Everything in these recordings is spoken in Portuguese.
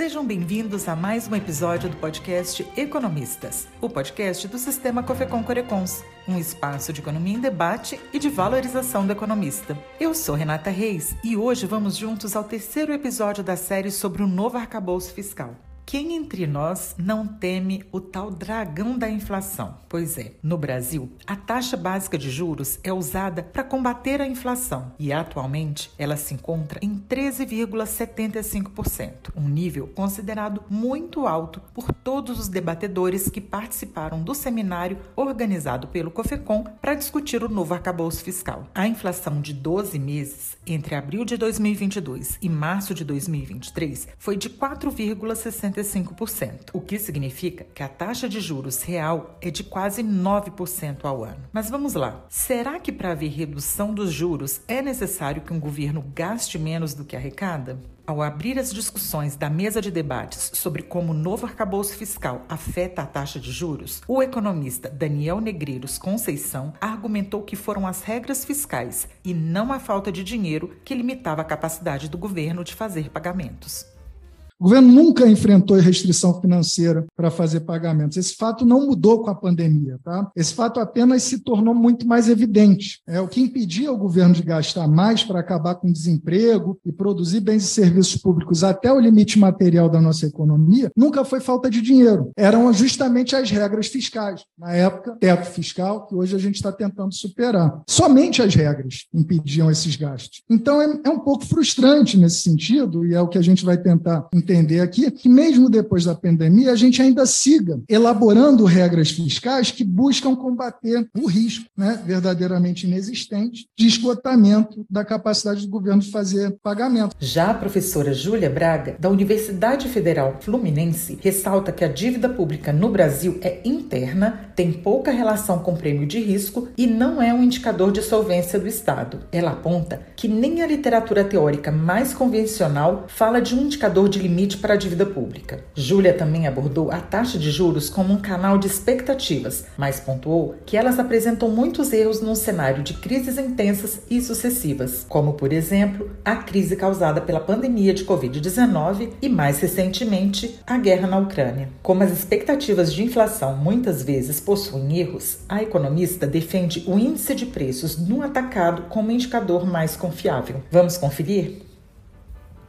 Sejam bem-vindos a mais um episódio do podcast Economistas, o podcast do Sistema Cofecon Corecons, um espaço de economia em debate e de valorização do economista. Eu sou Renata Reis e hoje vamos juntos ao terceiro episódio da série sobre o novo arcabouço fiscal. Quem entre nós não teme o tal dragão da inflação? Pois é, no Brasil, a taxa básica de juros é usada para combater a inflação e atualmente ela se encontra em 13,75%, um nível considerado muito alto por todos os debatedores que participaram do seminário organizado pelo COFECOM para discutir o novo arcabouço fiscal. A inflação de 12 meses entre abril de 2022 e março de 2023 foi de 4,65%. 65%, o que significa que a taxa de juros real é de quase 9% ao ano. Mas vamos lá. Será que para haver redução dos juros é necessário que um governo gaste menos do que arrecada? Ao abrir as discussões da mesa de debates sobre como o novo arcabouço fiscal afeta a taxa de juros, o economista Daniel Negreiros Conceição argumentou que foram as regras fiscais e não a falta de dinheiro que limitava a capacidade do governo de fazer pagamentos. O governo nunca enfrentou restrição financeira para fazer pagamentos. Esse fato não mudou com a pandemia, tá? Esse fato apenas se tornou muito mais evidente. É o que impedia o governo de gastar mais para acabar com o desemprego e produzir bens e serviços públicos até o limite material da nossa economia. Nunca foi falta de dinheiro. Eram justamente as regras fiscais. Na época, teto fiscal, que hoje a gente está tentando superar. Somente as regras impediam esses gastos. Então é, é um pouco frustrante nesse sentido e é o que a gente vai tentar entender entender aqui que, mesmo depois da pandemia, a gente ainda siga elaborando regras fiscais que buscam combater o risco né, verdadeiramente inexistente de esgotamento da capacidade do governo de fazer pagamento. Já a professora Júlia Braga, da Universidade Federal Fluminense, ressalta que a dívida pública no Brasil é interna, tem pouca relação com prêmio de risco e não é um indicador de solvência do Estado. Ela aponta que nem a literatura teórica mais convencional fala de um indicador de limite limite para a dívida pública. Júlia também abordou a taxa de juros como um canal de expectativas, mas pontuou que elas apresentam muitos erros num cenário de crises intensas e sucessivas, como, por exemplo, a crise causada pela pandemia de Covid-19 e, mais recentemente, a guerra na Ucrânia. Como as expectativas de inflação muitas vezes possuem erros, a economista defende o índice de preços no atacado como indicador mais confiável. Vamos conferir?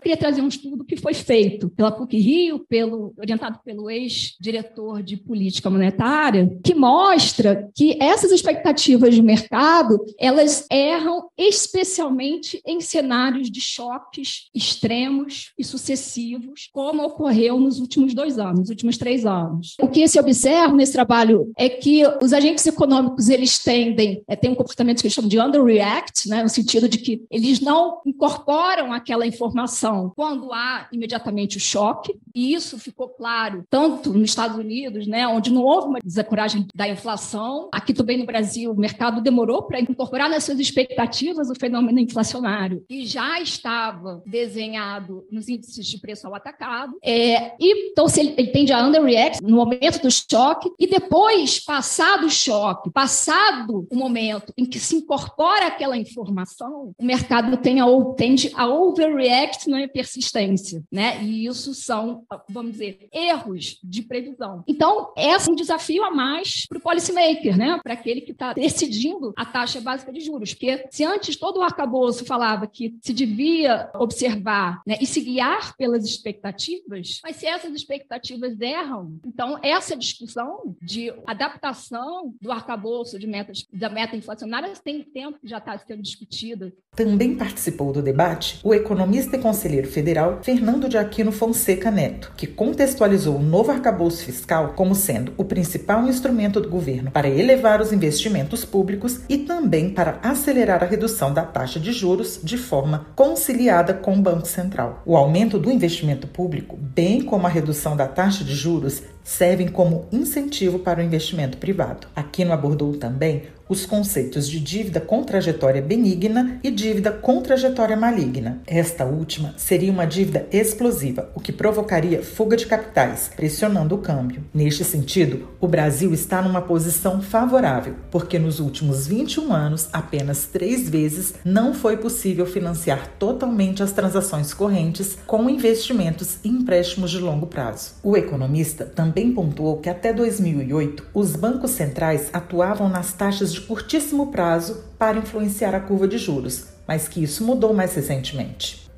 Queria trazer um estudo que foi feito pela PUC-Rio, pelo, orientado pelo ex-diretor de política monetária, que mostra que essas expectativas de mercado, elas erram especialmente em cenários de choques extremos e sucessivos, como ocorreu nos últimos dois anos, nos últimos três anos. O que se observa nesse trabalho é que os agentes econômicos, eles tendem, é, têm um comportamento que eles chamam de underreact, né, no sentido de que eles não incorporam aquela informação quando há imediatamente o choque, e isso ficou claro tanto nos Estados Unidos, né, onde não houve uma desancoragem da inflação, aqui também no Brasil o mercado demorou para incorporar nas suas expectativas o fenômeno inflacionário, e já estava desenhado nos índices de preço ao atacado, é, e então se ele, ele tende a underreact no momento do choque, e depois, passado o choque, passado o momento em que se incorpora aquela informação, o mercado tem a, tende a overreact no persistência, né? E isso são, vamos dizer, erros de previsão. Então, é um desafio a mais para o policymaker, né? Para aquele que está decidindo a taxa básica de juros. Porque se antes todo o arcabouço falava que se devia observar né, e se guiar pelas expectativas, mas se essas expectativas erram, então essa discussão de adaptação do arcabouço de metas da meta inflacionária tem tempo que já está sendo discutida. Também participou do debate o economista e conselheiro conselheiro federal Fernando de Aquino Fonseca Neto, que contextualizou o novo arcabouço fiscal como sendo o principal instrumento do governo para elevar os investimentos públicos e também para acelerar a redução da taxa de juros de forma conciliada com o Banco Central. O aumento do investimento público, bem como a redução da taxa de juros, servem como incentivo para o investimento privado. Aquino abordou também os conceitos de dívida com trajetória benigna e dívida com trajetória maligna. Esta última seria uma dívida explosiva, o que provocaria fuga de capitais, pressionando o câmbio. Neste sentido, o Brasil está numa posição favorável, porque nos últimos 21 anos, apenas três vezes não foi possível financiar totalmente as transações correntes com investimentos e empréstimos de longo prazo. O economista também pontuou que até 2008 os bancos centrais atuavam nas taxas de curtíssimo prazo para influenciar a curva de juros, mas que isso mudou mais recentemente.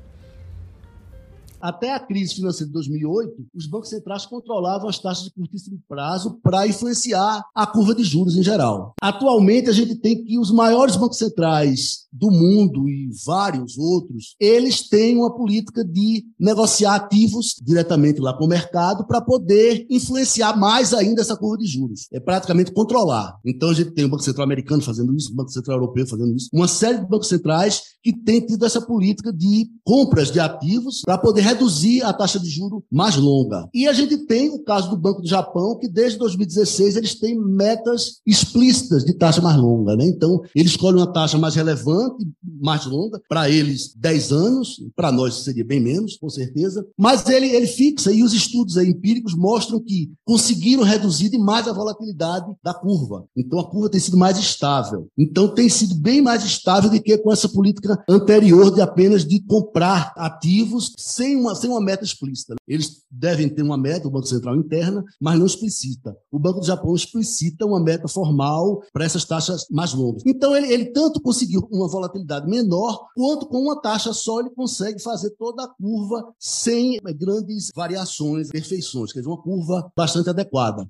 Até a crise financeira de 2008, os bancos centrais controlavam as taxas de curtíssimo prazo para influenciar a curva de juros em geral. Atualmente, a gente tem que os maiores bancos centrais do mundo e vários outros, eles têm uma política de negociar ativos diretamente lá com o mercado para poder influenciar mais ainda essa curva de juros. É praticamente controlar. Então, a gente tem o Banco Central americano fazendo isso, o Banco Central europeu fazendo isso, uma série de bancos centrais que têm tido essa política de compras de ativos para poder reduzir a taxa de juro mais longa. E a gente tem o caso do Banco do Japão, que desde 2016 eles têm metas explícitas de taxa mais longa. Né? Então, eles escolhem uma taxa mais relevante, mais longa, para eles 10 anos, para nós seria bem menos, com certeza, mas ele, ele fixa, e os estudos empíricos mostram que conseguiram reduzir demais a volatilidade da curva. Então, a curva tem sido mais estável. Então, tem sido bem mais estável do que com essa política anterior de apenas de comprar ativos sem uma, sem uma meta explícita. Eles devem ter uma meta, o Banco Central interna, mas não explicita. O Banco do Japão explicita uma meta formal para essas taxas mais longas. Então, ele, ele tanto conseguiu uma volatilidade menor, quanto com uma taxa só ele consegue fazer toda a curva sem grandes variações, perfeições, quer dizer, uma curva bastante adequada.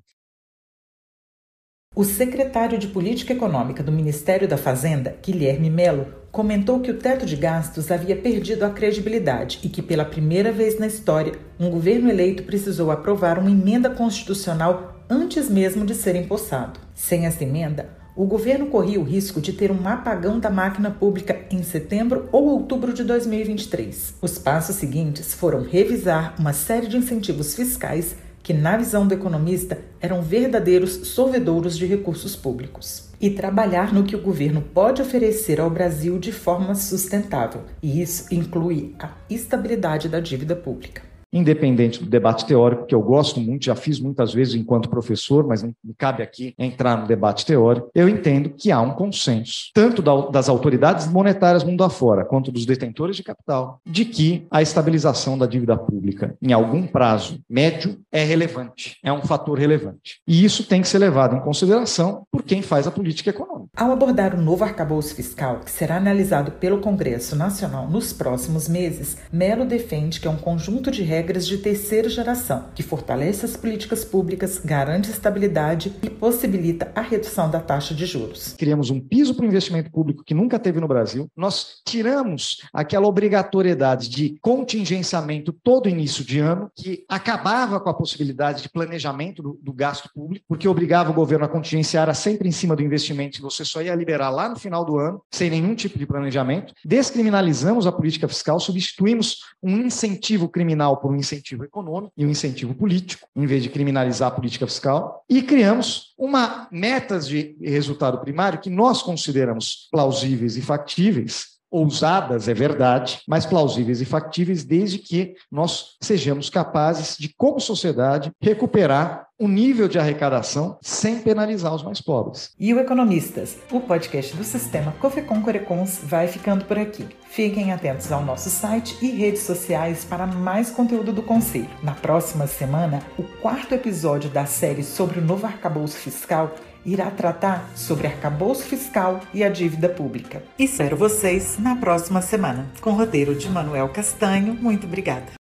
O secretário de Política Econômica do Ministério da Fazenda, Guilherme Melo, comentou que o teto de gastos havia perdido a credibilidade e que, pela primeira vez na história, um governo eleito precisou aprovar uma emenda constitucional antes mesmo de ser empossado. Sem essa emenda, o governo corria o risco de ter um apagão da máquina pública em setembro ou outubro de 2023. Os passos seguintes foram revisar uma série de incentivos fiscais que, na visão do economista, eram verdadeiros sorvedouros de recursos públicos. E trabalhar no que o governo pode oferecer ao Brasil de forma sustentável, e isso inclui a estabilidade da dívida pública independente do debate teórico, que eu gosto muito, já fiz muitas vezes enquanto professor, mas não me cabe aqui entrar no debate teórico, eu entendo que há um consenso, tanto das autoridades monetárias mundo afora, quanto dos detentores de capital, de que a estabilização da dívida pública em algum prazo médio é relevante, é um fator relevante. E isso tem que ser levado em consideração por quem faz a política econômica. Ao abordar o novo arcabouço fiscal, que será analisado pelo Congresso Nacional nos próximos meses, Melo defende que é um conjunto de regras regras de terceira geração, que fortalece as políticas públicas, garante estabilidade e possibilita a redução da taxa de juros. Criamos um piso para o investimento público que nunca teve no Brasil. Nós tiramos aquela obrigatoriedade de contingenciamento todo início de ano, que acabava com a possibilidade de planejamento do, do gasto público, porque obrigava o governo a contingenciar sempre em cima do investimento, você só ia liberar lá no final do ano, sem nenhum tipo de planejamento. Descriminalizamos a política fiscal, substituímos um incentivo criminal por um incentivo econômico e um incentivo político, em vez de criminalizar a política fiscal, e criamos uma metas de resultado primário que nós consideramos plausíveis e factíveis, ousadas, é verdade, mas plausíveis e factíveis desde que nós sejamos capazes de, como sociedade, recuperar o nível de arrecadação sem penalizar os mais pobres. E o Economistas, o podcast do sistema Cofecon Corecons, vai ficando por aqui. Fiquem atentos ao nosso site e redes sociais para mais conteúdo do Conselho. Na próxima semana, o quarto episódio da série sobre o novo arcabouço fiscal irá tratar sobre arcabouço fiscal e a dívida pública. Espero vocês na próxima semana. Com roteiro de Manuel Castanho. Muito obrigada.